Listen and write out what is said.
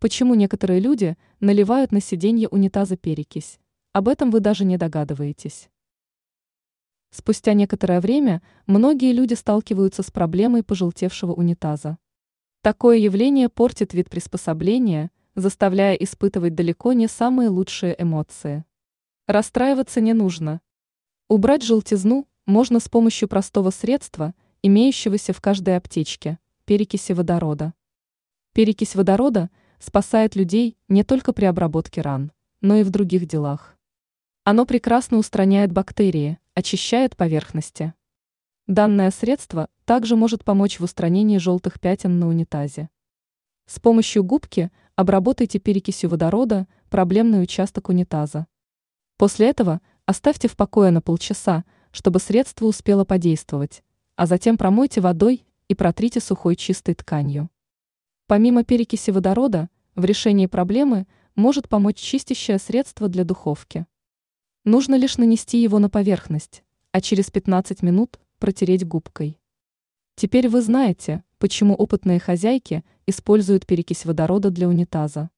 Почему некоторые люди наливают на сиденье унитаза перекись? Об этом вы даже не догадываетесь. Спустя некоторое время многие люди сталкиваются с проблемой пожелтевшего унитаза. Такое явление портит вид приспособления, заставляя испытывать далеко не самые лучшие эмоции. Расстраиваться не нужно. Убрать желтизну можно с помощью простого средства, имеющегося в каждой аптечке – перекиси водорода. Перекись водорода – спасает людей не только при обработке ран, но и в других делах. Оно прекрасно устраняет бактерии, очищает поверхности. Данное средство также может помочь в устранении желтых пятен на унитазе. С помощью губки обработайте перекисью водорода проблемный участок унитаза. После этого оставьте в покое на полчаса, чтобы средство успело подействовать, а затем промойте водой и протрите сухой чистой тканью. Помимо перекиси водорода, в решении проблемы может помочь чистящее средство для духовки. Нужно лишь нанести его на поверхность, а через 15 минут протереть губкой. Теперь вы знаете, почему опытные хозяйки используют перекись водорода для унитаза.